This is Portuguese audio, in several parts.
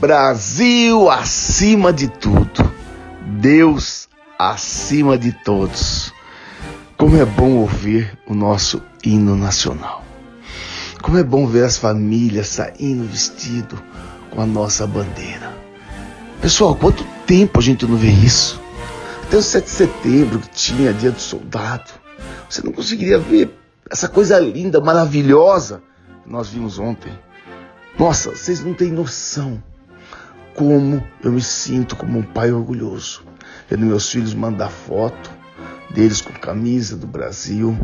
Brasil acima de tudo. Deus acima de todos. Como é bom ouvir o nosso hino nacional. Como é bom ver as famílias saindo vestido com a nossa bandeira. Pessoal, quanto tempo a gente não vê isso? Até o 7 de setembro que tinha dia do soldado. Você não conseguiria ver essa coisa linda, maravilhosa que nós vimos ontem. Nossa, vocês não têm noção como eu me sinto como um pai orgulhoso. Vendo meus filhos mandar foto deles com camisa do Brasil,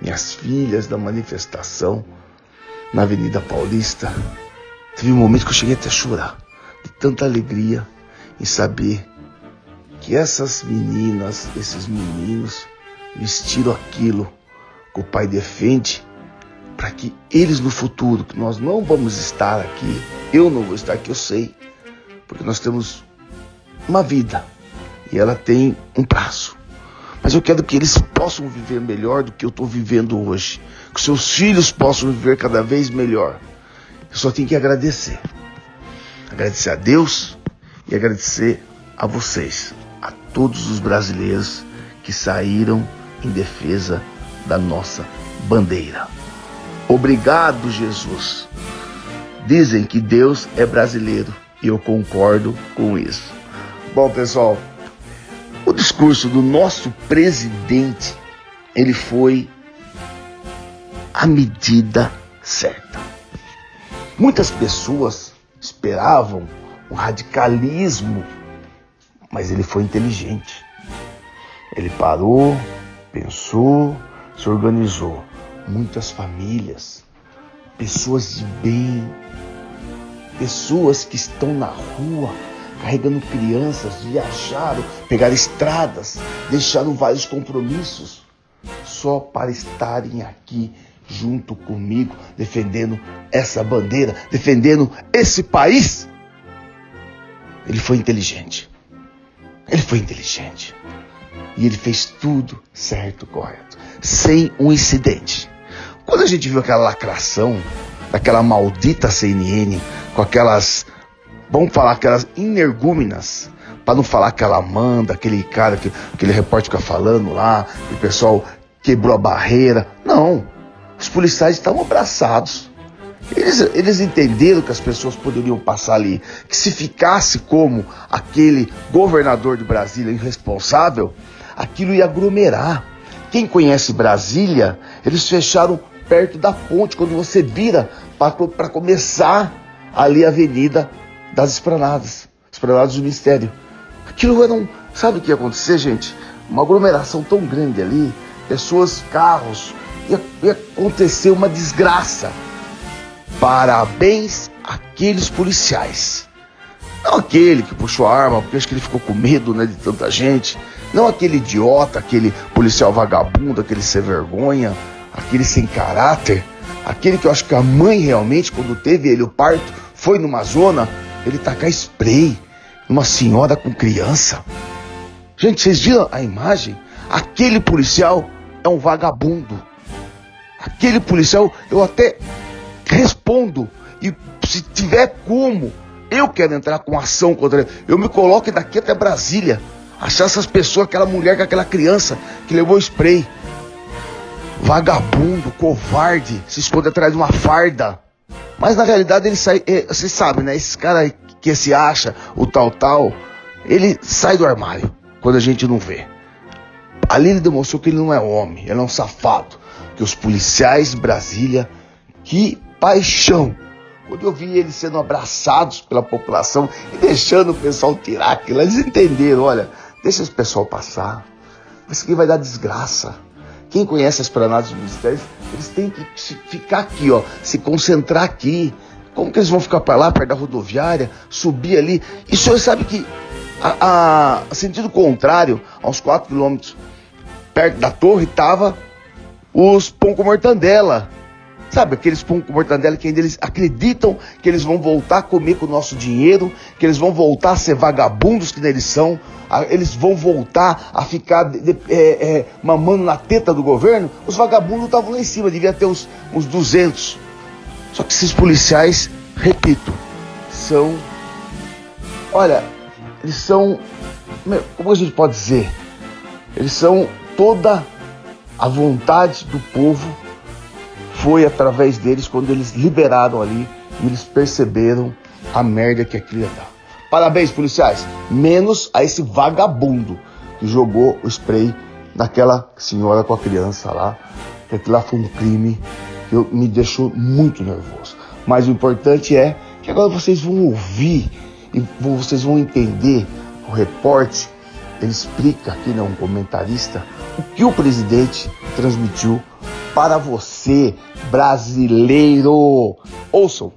minhas filhas da manifestação na Avenida Paulista. Teve um momento que eu cheguei até a chorar, de tanta alegria em saber que essas meninas, esses meninos, vestiram aquilo que o pai defende para que eles no futuro, que nós não vamos estar aqui, eu não vou estar aqui, eu sei, porque nós temos uma vida e ela tem um prazo. Mas eu quero que eles possam viver melhor do que eu estou vivendo hoje, que seus filhos possam viver cada vez melhor. Eu só tenho que agradecer. Agradecer a Deus e agradecer a vocês, a todos os brasileiros que saíram em defesa da nossa bandeira. Obrigado, Jesus. Dizem que Deus é brasileiro e eu concordo com isso. Bom, pessoal, o discurso do nosso presidente, ele foi a medida certa. Muitas pessoas esperavam um radicalismo, mas ele foi inteligente. Ele parou, pensou, se organizou. Muitas famílias, pessoas de bem, pessoas que estão na rua carregando crianças, viajaram, pegaram estradas, deixaram vários compromissos só para estarem aqui junto comigo, defendendo essa bandeira, defendendo esse país. Ele foi inteligente. Ele foi inteligente. E ele fez tudo certo, correto, sem um incidente. Quando a gente viu aquela lacração daquela maldita CNN com aquelas, vamos falar, aquelas energúmenas, para não falar que ela manda, aquele cara, que, aquele repórter fica falando lá, que o pessoal quebrou a barreira. Não, os policiais estavam abraçados. Eles, eles entenderam que as pessoas poderiam passar ali, que se ficasse como aquele governador de Brasília irresponsável, aquilo ia aglomerar. Quem conhece Brasília, eles fecharam perto da ponte, quando você vira para começar ali a Avenida das Esplanadas, Esplanadas do Ministério. Aquilo era um. Sabe o que ia acontecer, gente? Uma aglomeração tão grande ali, pessoas, carros, ia, ia acontecer uma desgraça. Parabéns àqueles policiais. Não aquele que puxou a arma, porque acho que ele ficou com medo né, de tanta gente. Não aquele idiota, aquele policial vagabundo, aquele sem vergonha, aquele sem caráter. Aquele que eu acho que a mãe realmente, quando teve ele o parto, foi numa zona, ele tacar spray numa senhora com criança. Gente, vocês viram a imagem? Aquele policial é um vagabundo. Aquele policial, eu até respondo. E se tiver como, eu quero entrar com ação contra ele. Eu me coloco daqui até Brasília. Achar essas pessoas, aquela mulher com aquela criança que levou spray. Vagabundo, covarde, se esconde atrás de uma farda. Mas na realidade ele sai. É, você sabe, né? Esse cara que se acha o tal tal, ele sai do armário quando a gente não vê. Ali ele demonstrou que ele não é homem, ele é um safado. Que os policiais de Brasília, que paixão. Quando eu vi eles sendo abraçados pela população e deixando o pessoal tirar aquilo, eles entenderam, olha, deixa esse pessoal passar. Isso aqui vai dar desgraça. Quem conhece as planadas dos ministérios, eles têm que ficar aqui, ó, se concentrar aqui. Como que eles vão ficar para lá, perto da rodoviária, subir ali? E o senhor sabe que, a, a sentido contrário, a uns 4 quilômetros perto da torre, tava os pão com mortandela. Sabe, aqueles pão com mortandela que ainda eles acreditam que eles vão voltar a comer com o nosso dinheiro, que eles vão voltar a ser vagabundos que eles são, eles vão voltar a ficar de, de, é, é, mamando na teta do governo. Os vagabundos estavam lá em cima, devia ter uns, uns 200. Só que esses policiais, repito, são Olha, eles são. Como a gente pode dizer? Eles são toda a vontade do povo foi através deles quando eles liberaram ali e eles perceberam a merda que aquilo ia dar. Parabéns, policiais. Menos a esse vagabundo que jogou o spray naquela senhora com a criança lá. Que aquilo lá foi um crime que me deixou muito nervoso. Mas o importante é que agora vocês vão ouvir e vocês vão entender o repórter. Ele explica aqui, né, um comentarista, o que o presidente transmitiu para você, brasileiro. Ouçam.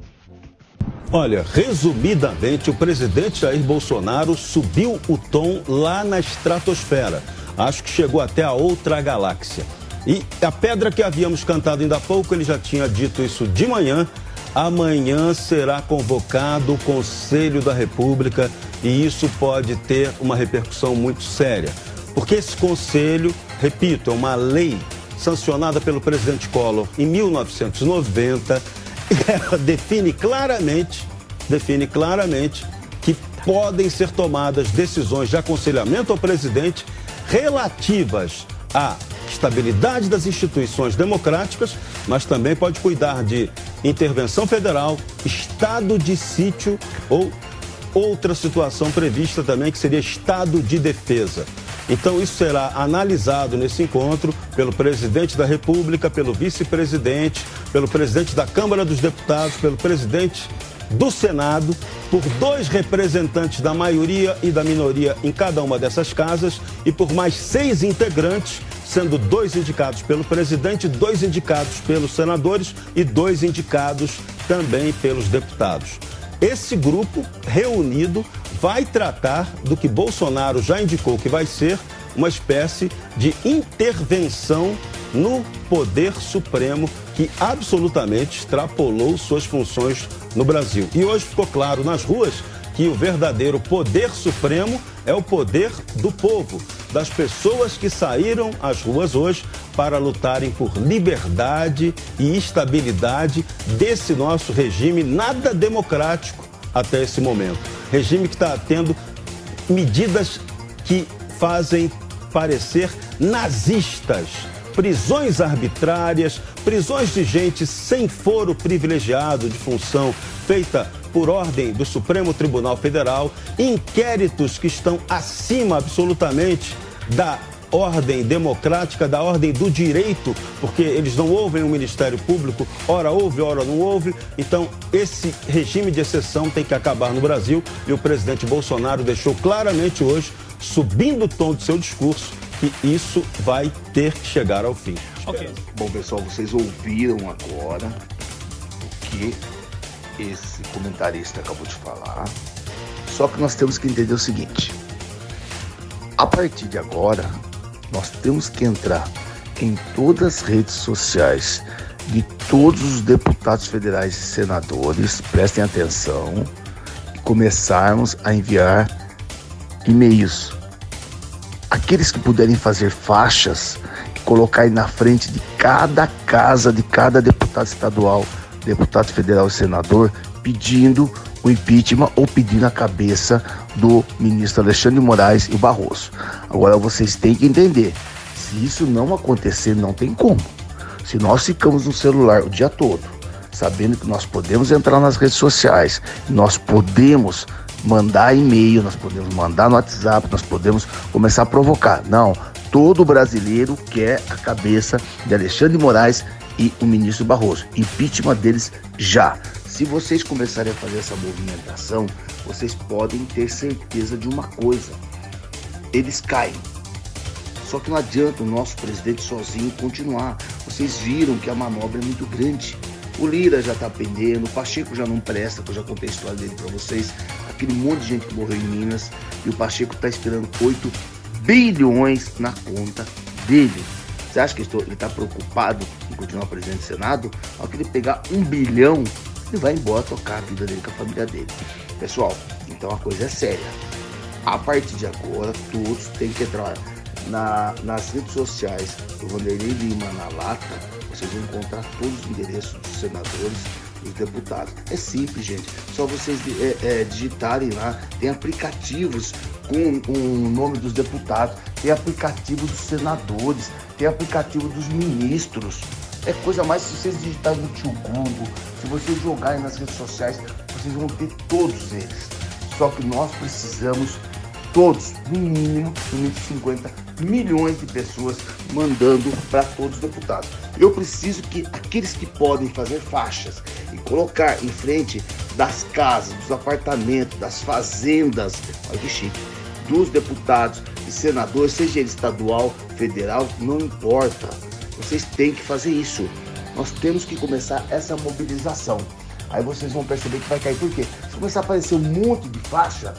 Olha, resumidamente, o presidente Jair Bolsonaro subiu o tom lá na estratosfera. Acho que chegou até a outra galáxia. E a pedra que havíamos cantado ainda há pouco, ele já tinha dito isso de manhã. Amanhã será convocado o Conselho da República e isso pode ter uma repercussão muito séria. Porque esse conselho, repito, é uma lei sancionada pelo presidente Collor em 1990, ela define claramente, define claramente que podem ser tomadas decisões de aconselhamento ao presidente relativas à estabilidade das instituições democráticas, mas também pode cuidar de intervenção federal, estado de sítio ou outra situação prevista também que seria estado de defesa. Então, isso será analisado nesse encontro pelo presidente da República, pelo vice-presidente, pelo presidente da Câmara dos Deputados, pelo presidente do Senado, por dois representantes da maioria e da minoria em cada uma dessas casas e por mais seis integrantes, sendo dois indicados pelo presidente, dois indicados pelos senadores e dois indicados também pelos deputados. Esse grupo reunido vai tratar do que Bolsonaro já indicou que vai ser uma espécie de intervenção no poder supremo que absolutamente extrapolou suas funções no Brasil. E hoje ficou claro nas ruas que o verdadeiro poder supremo é o poder do povo, das pessoas que saíram às ruas hoje para lutarem por liberdade e estabilidade desse nosso regime nada democrático até esse momento. Regime que está tendo medidas que fazem parecer nazistas. Prisões arbitrárias, prisões de gente sem foro privilegiado de função feita por ordem do Supremo Tribunal Federal, inquéritos que estão acima absolutamente da ordem democrática, da ordem do direito, porque eles não ouvem o Ministério Público, ora ouve, ora não ouve. Então, esse regime de exceção tem que acabar no Brasil e o presidente Bolsonaro deixou claramente hoje, subindo o tom do seu discurso, que isso vai ter que chegar ao fim. Okay. Bom, pessoal, vocês ouviram agora o que esse comentarista acabou de falar. Só que nós temos que entender o seguinte: a partir de agora, nós temos que entrar em todas as redes sociais de todos os deputados federais e senadores, prestem atenção, e começarmos a enviar e-mails. Aqueles que puderem fazer faixas e colocar aí na frente de cada casa, de cada deputado estadual, deputado federal e senador, pedindo o impeachment ou pedindo a cabeça do ministro Alexandre de Moraes e Barroso. Agora vocês têm que entender, se isso não acontecer, não tem como. Se nós ficamos no celular o dia todo, sabendo que nós podemos entrar nas redes sociais, nós podemos mandar e-mail, nós podemos mandar no WhatsApp, nós podemos começar a provocar. Não, todo brasileiro quer a cabeça de Alexandre de Moraes e o ministro Barroso. Impeachment deles já. Se vocês começarem a fazer essa movimentação, vocês podem ter certeza de uma coisa: eles caem. Só que não adianta o nosso presidente sozinho continuar. Vocês viram que a manobra é muito grande. O Lira já tá pendendo, o Pacheco já não presta, que eu já contei a história dele para vocês. Aquele monte de gente que morreu em Minas e o Pacheco tá esperando 8 bilhões na conta dele. Você acha que ele está preocupado em continuar presidente do Senado? Ao que ele pegar um bilhão, ele vai embora tocar a vida dele com a família dele. Pessoal, então a coisa é séria. A partir de agora, todos têm que entrar na, nas redes sociais do Vanderlei Lima na Lata. Vocês vão encontrar todos os endereços dos senadores, os deputados. É simples, gente. Só vocês é, é, digitarem lá. Tem aplicativos com o nome dos deputados, tem aplicativo dos senadores, tem aplicativo dos ministros. É coisa mais se vocês digitarem no tio Google, se vocês jogarem nas redes sociais, vocês vão ter todos eles. Só que nós precisamos todos, no mínimo, 150 milhões de pessoas mandando para todos os deputados. Eu preciso que aqueles que podem fazer faixas e colocar em frente das casas, dos apartamentos, das fazendas, olha que chique, dos deputados e senadores, seja ele estadual, federal, não importa. Vocês têm que fazer isso. Nós temos que começar essa mobilização. Aí vocês vão perceber que vai cair. Por quê? Se começar a aparecer um monte de faixa,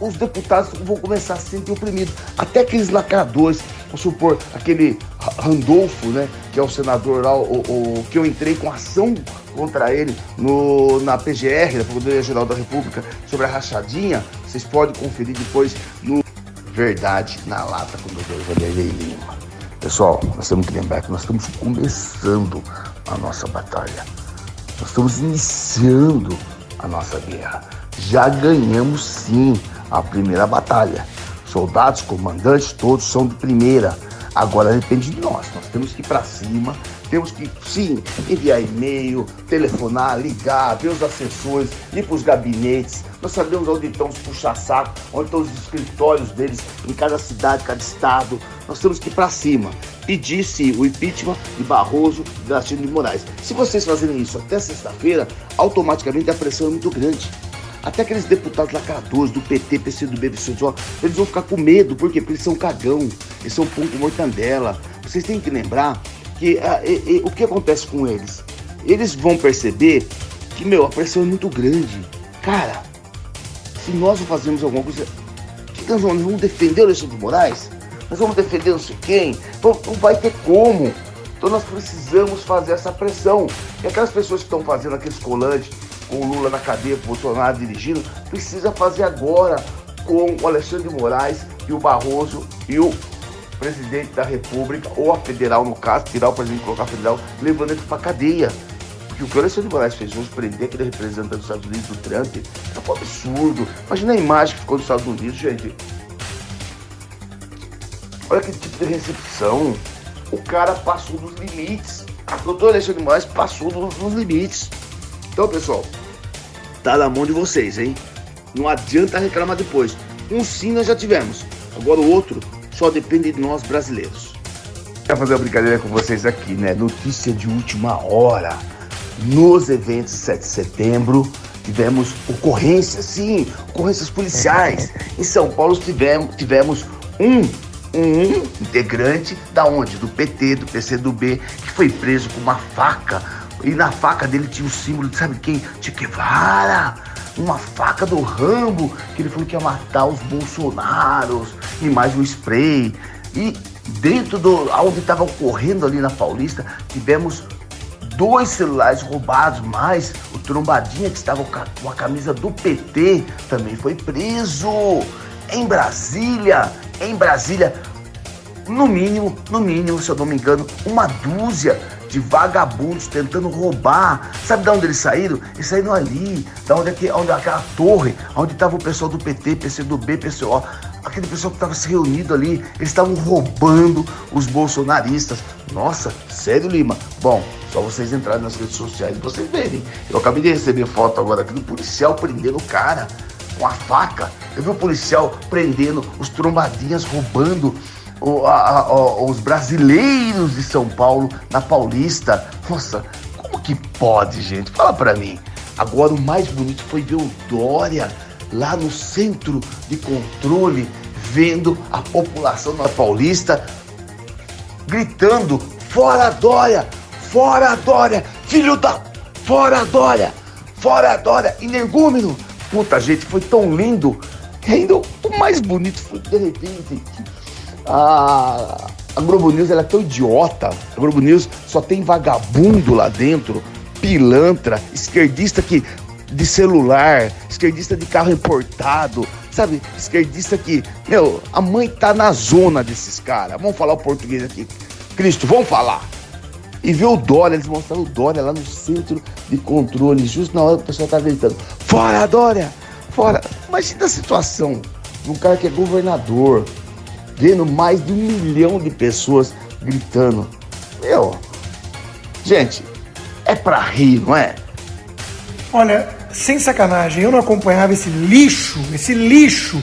os deputados vão começar a se sentir oprimidos. Até aqueles lacradores, vamos supor, aquele Randolfo, né, que é o senador lá, o, o, que eu entrei com ação contra ele no, na PGR, na Procuradoria Geral da República, sobre a rachadinha, vocês podem conferir depois no Verdade na Lata com o doutor Vanderlei Lima. Pessoal, nós temos que lembrar que nós estamos começando a nossa batalha. Nós estamos iniciando a nossa guerra. Já ganhamos sim a primeira batalha. Soldados, comandantes, todos são de primeira. Agora depende de nós. Nós temos que ir para cima, temos que sim enviar e-mail, telefonar, ligar, ver os assessores, ir para os gabinetes. Nós sabemos onde estão os puxa-saco, onde estão os escritórios deles, em cada cidade, cada estado. Nós temos que ir para cima. Pedir sim o impeachment de Barroso e da de Moraes. Se vocês fazerem isso até sexta-feira, automaticamente a pressão é muito grande. Até aqueles deputados lacradores do PT, PCdoB, PCdoB, eles vão ficar com medo, por quê? Porque eles são cagão, eles são com mortandela. Vocês têm que lembrar a, o que acontece com eles? Eles vão perceber que, meu, a pressão é muito grande. Cara, se nós não fazemos alguma coisa, que nós vamos, defender o Alexandre de Moraes? Nós vamos defender não sei quem? Não, não vai ter como. Então nós precisamos fazer essa pressão. E aquelas pessoas que estão fazendo aqueles colantes, com o Lula na cadeia, o Bolsonaro dirigindo, precisa fazer agora com o Alexandre de Moraes e o Barroso e o presidente da República, ou a federal no caso, tirar o presidente e colocar a federal, levando ele para cadeia. Porque o que o Alexandre de Moraes fez hoje, prender aquele representante dos Estados Unidos, do Trump, é um absurdo. Imagina a imagem que ficou dos Estados Unidos, gente. Olha que tipo de recepção. O cara passou dos limites. O doutor Alexandre de Moraes passou dos, dos limites. Então, pessoal, tá na mão de vocês, hein? Não adianta reclamar depois. Um sim nós já tivemos. Agora o outro só depende de nós brasileiros. Quero fazer uma brincadeira com vocês aqui, né? Notícia de última hora. Nos eventos 7 de setembro, tivemos ocorrências, sim, ocorrências policiais. Em São Paulo tivemos, tivemos um, um integrante da onde? Do PT, do PCdoB, que foi preso com uma faca e na faca dele tinha o símbolo, sabe quem? Che Guevara. Uma faca do Rambo, que ele falou que ia matar os Bolsonaros. E mais um spray. E dentro do. onde estava ocorrendo ali na Paulista, tivemos dois celulares roubados, mais o Trombadinha, que estava com a camisa do PT, também foi preso. Em Brasília, em Brasília, no mínimo, no mínimo, se eu não me engano, uma dúzia de vagabundos tentando roubar. Sabe de onde eles saíram? Eles saíram ali, da onde, é onde aquela torre, onde estava o pessoal do PT, PCdoB, PCO, aquele pessoal que estava se reunido ali, eles estavam roubando os bolsonaristas. Nossa, sério, Lima? Bom, só vocês entrarem nas redes sociais e vocês verem. Eu acabei de receber foto agora aqui do policial prendendo o cara com a faca. Eu vi o policial prendendo os trombadinhas, roubando o, a, a, os brasileiros de São Paulo na Paulista. Nossa, como que pode, gente? Fala pra mim. Agora o mais bonito foi ver o Dória lá no centro de controle, vendo a população na Paulista gritando: Fora Dória! Fora Dória! Filho da. Fora Dória! Fora Dória! Energúmeno! Puta, gente, foi tão lindo. E ainda o mais bonito foi, de repente, a, a Globo News ela é tão idiota. A Globo News só tem vagabundo lá dentro, pilantra, esquerdista que de celular, esquerdista de carro importado, sabe? Esquerdista que, meu, a mãe tá na zona desses caras. Vamos falar o português aqui. Cristo, vamos falar. E ver o Dória, eles mostraram o Dória lá no centro de controle, justo na hora que o pessoal tá gritando: Fora, Dória! Fora! Imagina a situação de um cara que é governador, vendo mais de um milhão de pessoas gritando. Meu, gente, é pra rir, não é? Olha, sem sacanagem, eu não acompanhava esse lixo, esse lixo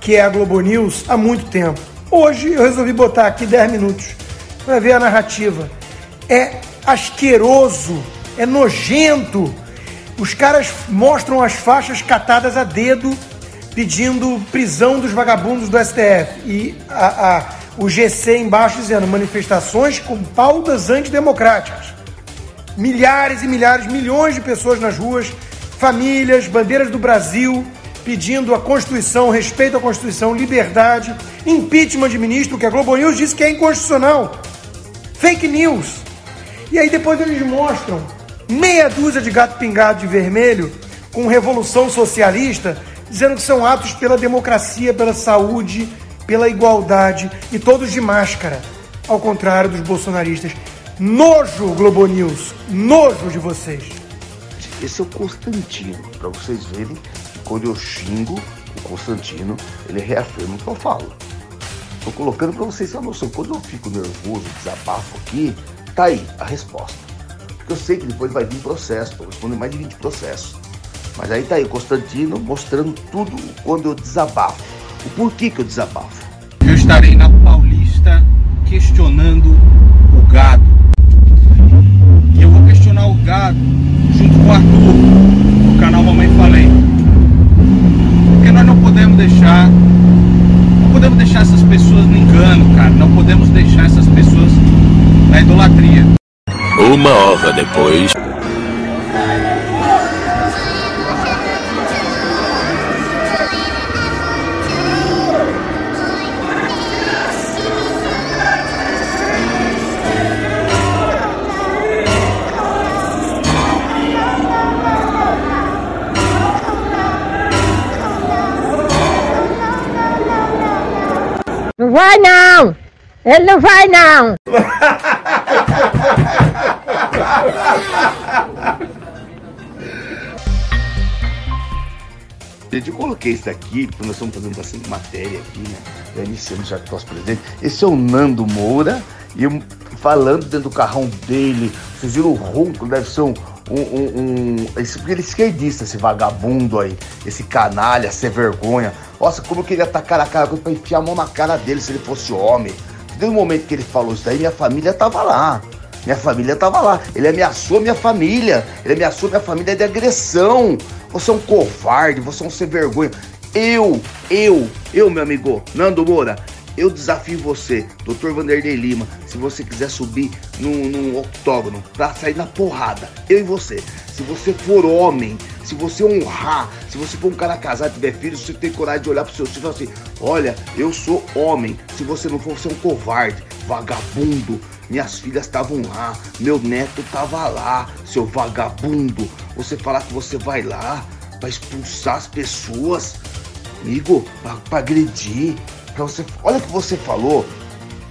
que é a Globo News há muito tempo. Hoje eu resolvi botar aqui 10 minutos para ver a narrativa. É asqueroso, é nojento. Os caras mostram as faixas catadas a dedo pedindo prisão dos vagabundos do STF. E a, a, o GC embaixo dizendo manifestações com pautas antidemocráticas. Milhares e milhares, milhões de pessoas nas ruas, famílias, bandeiras do Brasil, pedindo a Constituição, respeito à Constituição, liberdade, impeachment de ministro, que a Globo News disse que é inconstitucional. Fake news. E aí depois eles mostram meia dúzia de gato pingado de vermelho com revolução socialista, dizendo que são atos pela democracia, pela saúde, pela igualdade e todos de máscara, ao contrário dos bolsonaristas. Nojo, Globo News, nojo de vocês. Esse é o Constantino, para vocês verem quando eu xingo o Constantino, ele reafirma o que eu falo. Tô colocando para vocês a noção. Quando eu fico nervoso, desabafo aqui, tá aí a resposta. Porque eu sei que depois vai vir processo, tô respondendo mais de 20 processos. Mas aí tá aí o Constantino mostrando tudo quando eu desabafo. O porquê que eu desabafo. Eu estarei na Paulista questionando o gado. E eu vou questionar o gado junto com o Arthur, do canal Mamãe Falei podemos deixar. Não podemos deixar essas pessoas no engano, cara. Não podemos deixar essas pessoas na idolatria. Uma hora depois. Ele não vai não! Gente, eu coloquei isso aqui, porque nós estamos fazendo bastante matéria aqui, né? Já iniciamos já com nosso presidente. Esse é o Nando Moura, e eu falando dentro do carrão dele. Vocês viram o ronco, deve ser um. um, um, um esse, porque ele é esquerdista, esse vagabundo aí, esse canalha, sem vergonha. Nossa, como eu queria atacar a cara pra enfiar a mão na cara dele se ele fosse homem. Desde o momento que ele falou isso daí, minha família tava lá. Minha família tava lá. Ele ameaçou minha família. Ele ameaçou minha família de agressão. Você é um covarde, você é um sem vergonha. Eu, eu, eu, meu amigo, Nando Moura, eu desafio você, Dr. Vanderlei Lima, se você quiser subir num, num octógono pra sair na porrada, eu e você. Se você for homem, se você honrar, se você for um cara casado, tiver filhos, você tem coragem de olhar pro seu filho e falar assim: olha, eu sou homem. Se você não for, você é um covarde, vagabundo. Minhas filhas estavam lá, meu neto tava lá, seu vagabundo. Você falar que você vai lá para expulsar as pessoas, amigo, para agredir, Pra você, olha o que você falou,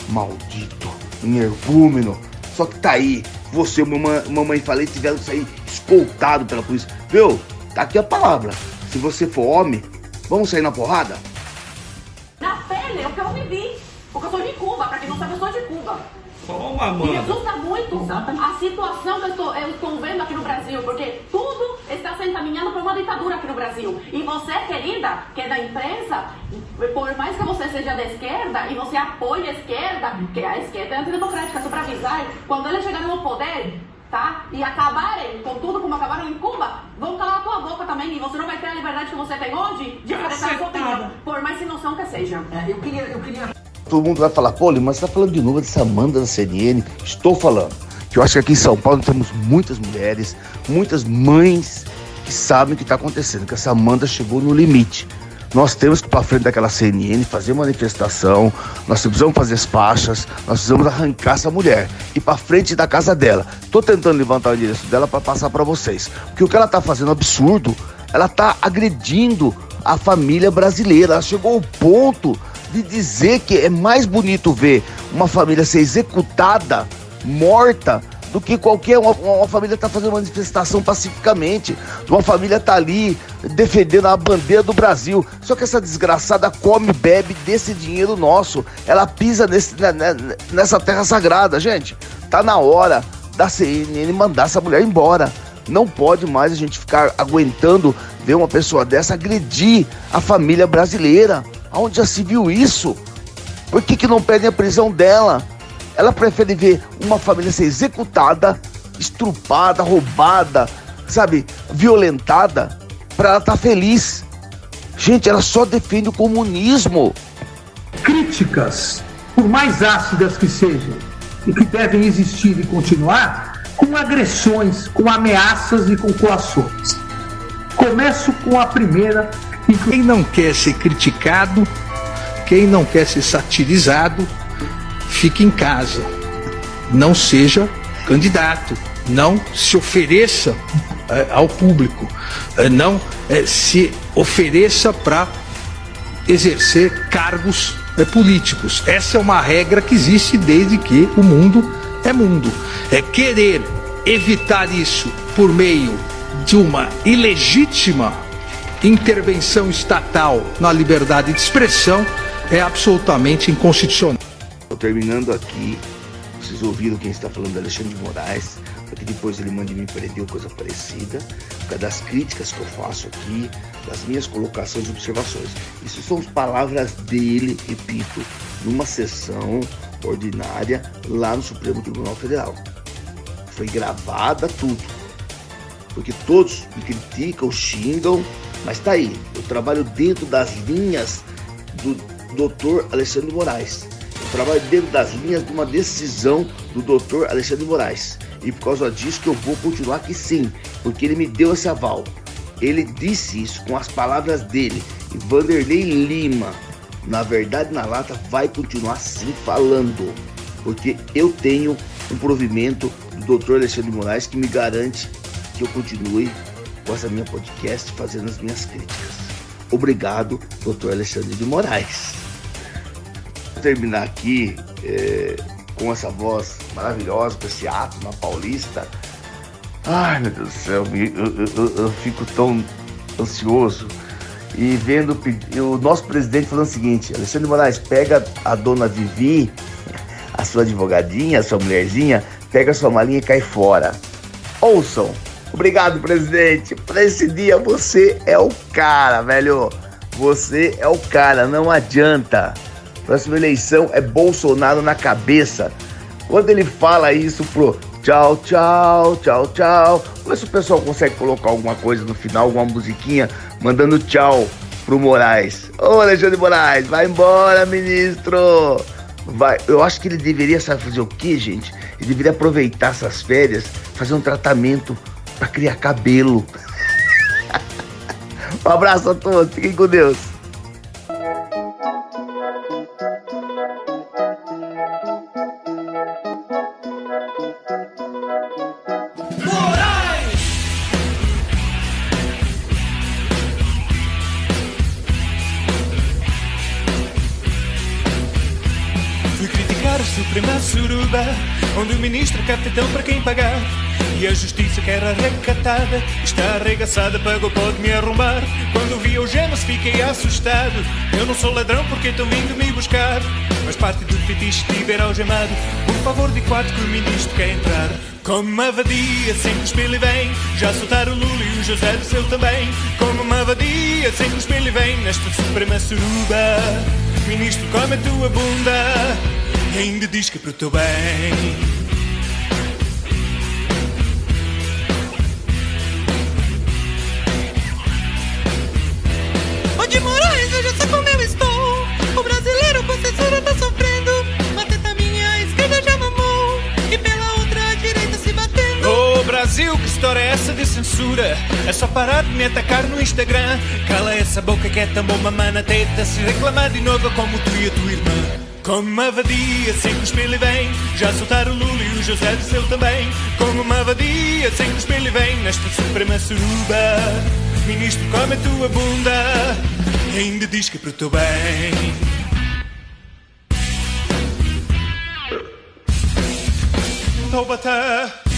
maldito, energúmeno. Só que tá aí, você mamãe, mamãe falei tiveram que sair escoltado pela polícia. Viu? Tá aqui a palavra. Se você for homem, vamos sair na porrada? Na pele é o que eu vivi. Porque eu sou de Cuba, pra quem não sabe, eu sou de Cuba. Toma, mano. E me assusta muito a situação que eu estou, eu estou vendo aqui no Brasil, porque tudo está se encaminhando para uma ditadura aqui no Brasil. E você, querida, que é da imprensa, por mais que você seja da esquerda e você apoie a esquerda, que a esquerda é antidemocrática, só para avisar, quando eles chegarem no poder, tá? E acabarem com tudo como acabaram em Cuba, vão calar a tua boca também e você não vai ter a liberdade que você tem hoje de expressar sua opinião, por mais sem noção que seja. É, eu queria, eu queria todo mundo vai falar, pô, mas você tá falando de novo dessa Amanda da CNN. Estou falando. Que eu acho que aqui em São Paulo temos muitas mulheres, muitas mães que sabem o que está acontecendo, que essa Amanda chegou no limite. Nós temos que ir para frente daquela CNN, fazer manifestação, nós precisamos fazer as faixas, nós precisamos arrancar essa mulher e para frente da casa dela. Tô tentando levantar o endereço dela para passar para vocês, porque o que ela tá fazendo é absurdo. Ela tá agredindo a família brasileira. Ela chegou ao ponto de dizer que é mais bonito ver uma família ser executada, morta, do que qualquer uma, uma família tá fazendo manifestação pacificamente. Uma família tá ali defendendo a bandeira do Brasil. Só que essa desgraçada come bebe desse dinheiro nosso. Ela pisa nesse, nessa terra sagrada, gente. Tá na hora da CNN mandar essa mulher embora. Não pode mais a gente ficar aguentando ver uma pessoa dessa agredir a família brasileira. Aonde já se viu isso? Por que, que não pedem a prisão dela? Ela prefere ver uma família ser executada, estrupada, roubada, sabe, violentada, para ela estar tá feliz. Gente, ela só defende o comunismo. Críticas, por mais ácidas que sejam, e que devem existir e continuar, com agressões, com ameaças e com coações. Começo com a primeira. Quem não quer ser criticado, quem não quer ser satirizado, fique em casa. Não seja candidato. Não se ofereça é, ao público. É, não é, se ofereça para exercer cargos políticos. Essa é uma regra que existe desde que o mundo é mundo. É querer evitar isso por meio de uma ilegítima intervenção estatal na liberdade de expressão é absolutamente inconstitucional. Terminando aqui. Vocês ouviram quem está falando Alexandre de Moraes, para que depois ele mande me prender coisa parecida, por causa das críticas que eu faço aqui, das minhas colocações e observações. Isso são palavras dele, repito, numa sessão ordinária lá no Supremo Tribunal Federal. Foi gravada tudo. Porque todos me criticam, xingam, mas tá aí. Eu trabalho dentro das linhas do Dr. Alexandre Moraes. Eu trabalho dentro das linhas de uma decisão do Dr. Alexandre Moraes. E por causa disso que eu vou continuar aqui sim, porque ele me deu esse aval. Ele disse isso com as palavras dele. E Vanderlei Lima, na verdade na lata, vai continuar sim falando. Porque eu tenho um provimento do Dr. Alexandre Moraes que me garante que eu continue com essa minha podcast fazendo as minhas críticas. Obrigado, Dr. Alexandre de Moraes. Vou terminar aqui é, com essa voz maravilhosa, com esse ato na Paulista. Ai meu Deus do céu, eu, eu, eu, fico tão ansioso e vendo o nosso presidente falando o seguinte: Alexandre Moraes, pega a dona Vivi, a sua advogadinha, a sua mulherzinha, pega a sua malinha e cai fora. Ouçam. Obrigado, presidente. Para esse dia você é o cara, velho. Você é o cara, não adianta. Próxima eleição é Bolsonaro na cabeça. Quando ele fala isso pro tchau, tchau, tchau, tchau, vê se o pessoal consegue colocar alguma coisa no final, alguma musiquinha, mandando tchau pro Moraes. Ô Alexandre Moraes, vai embora, ministro. Vai. Eu acho que ele deveria sabe fazer o que, gente? Ele deveria aproveitar essas férias, fazer um tratamento para criar cabelo. um abraço a todos, fiquem com Deus. Suprema Suruba, onde o ministro capitão para a justiça que era recatada está arregaçada, pagou, pode me arrumar. Quando vi o gemas fiquei assustado. Eu não sou ladrão porque estão vindo me buscar. Mas parte do fetiche estiver algemado. Por favor, de quatro que o ministro quer entrar. Como uma vadia, sem cuspir e vem. Já soltaram o Lula e o José do seu também. Como uma vadia, sem cuspir e vem. Nesta suprema suruba, ministro, come a tua bunda. E ainda diz que é para o teu bem. Brasil, que história é essa de censura? É só parar de me atacar no Instagram. Cala essa boca que é tão bom mamar na teta. Se reclamar de novo como tu e a tua irmã. Como uma vadia, sem cuspir e vem Já soltaram o Lula e o José do seu também Como uma vadia, sem cuspir e vem Nesta suprema suruba Ministro, come a tua bunda E ainda diz que é para o teu bem Taubaté.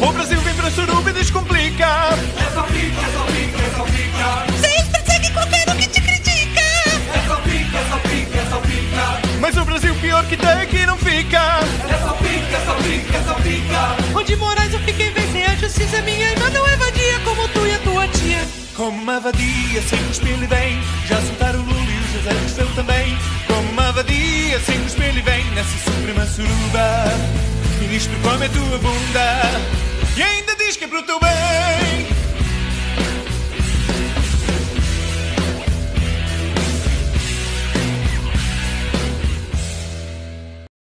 O Brasil vem para Suruba e descomplica. É só pica, é só pica, é só pica. Vocês perseguem qualquer um que te critica. É só pica, é só pica, é só pica. Mas o Brasil pior que tem aqui não fica. É só pica, é só pica, é só pica. Onde Moraes eu fiquei bem sem a justiça. Minha irmã não é vadia como tu e a tua tia. Como uma vadia, sem cuspir lhe vem. Já soltaram o Lula e o José Rousseff também. Como uma vadia, sem cuspir lhe vem. Nessa suprema suruba. Ministro, come a tua bunda. E ainda diz que é pro teu bem.